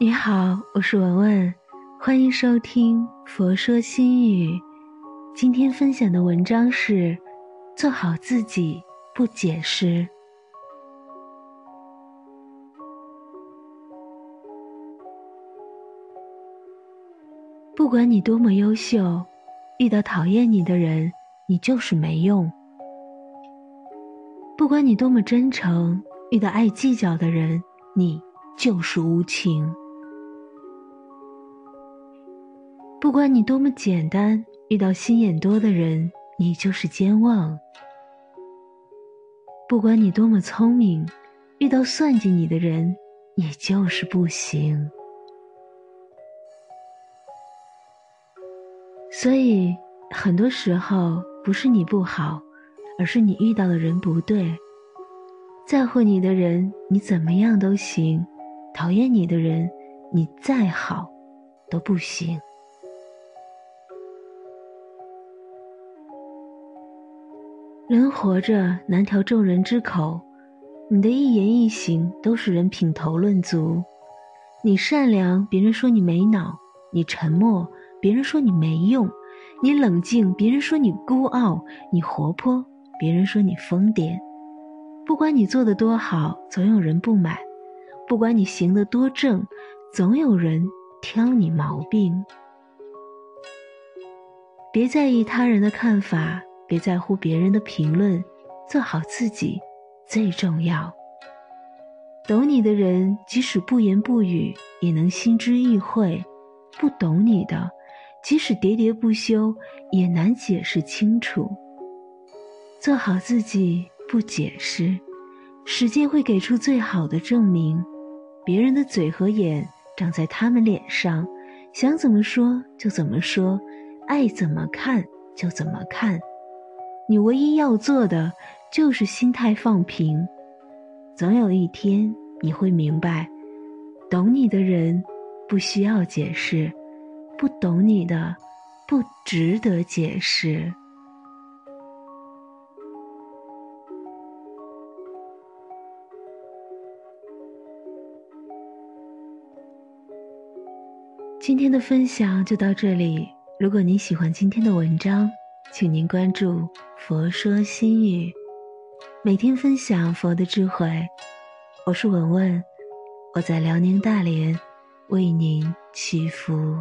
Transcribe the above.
你好，我是文文，欢迎收听《佛说心语》。今天分享的文章是：做好自己，不解释。不管你多么优秀，遇到讨厌你的人，你就是没用；不管你多么真诚，遇到爱计较的人，你就是无情。不管你多么简单，遇到心眼多的人，你就是健忘；不管你多么聪明，遇到算计你的人，你就是不行。所以，很多时候不是你不好，而是你遇到的人不对。在乎你的人，你怎么样都行；讨厌你的人，你再好都不行。人活着难调众人之口，你的一言一行都是人品头论足。你善良，别人说你没脑；你沉默，别人说你没用；你冷静，别人说你孤傲；你活泼，别人说你疯癫。不管你做的多好，总有人不满；不管你行得多正，总有人挑你毛病。别在意他人的看法。别在乎别人的评论，做好自己最重要。懂你的人，即使不言不语，也能心知意会；不懂你的，即使喋喋不休，也难解释清楚。做好自己，不解释，时间会给出最好的证明。别人的嘴和眼长在他们脸上，想怎么说就怎么说，爱怎么看就怎么看。你唯一要做的就是心态放平，总有一天你会明白，懂你的人不需要解释，不懂你的不值得解释。今天的分享就到这里，如果您喜欢今天的文章。请您关注《佛说心语》，每天分享佛的智慧。我是文文，我在辽宁大连为您祈福。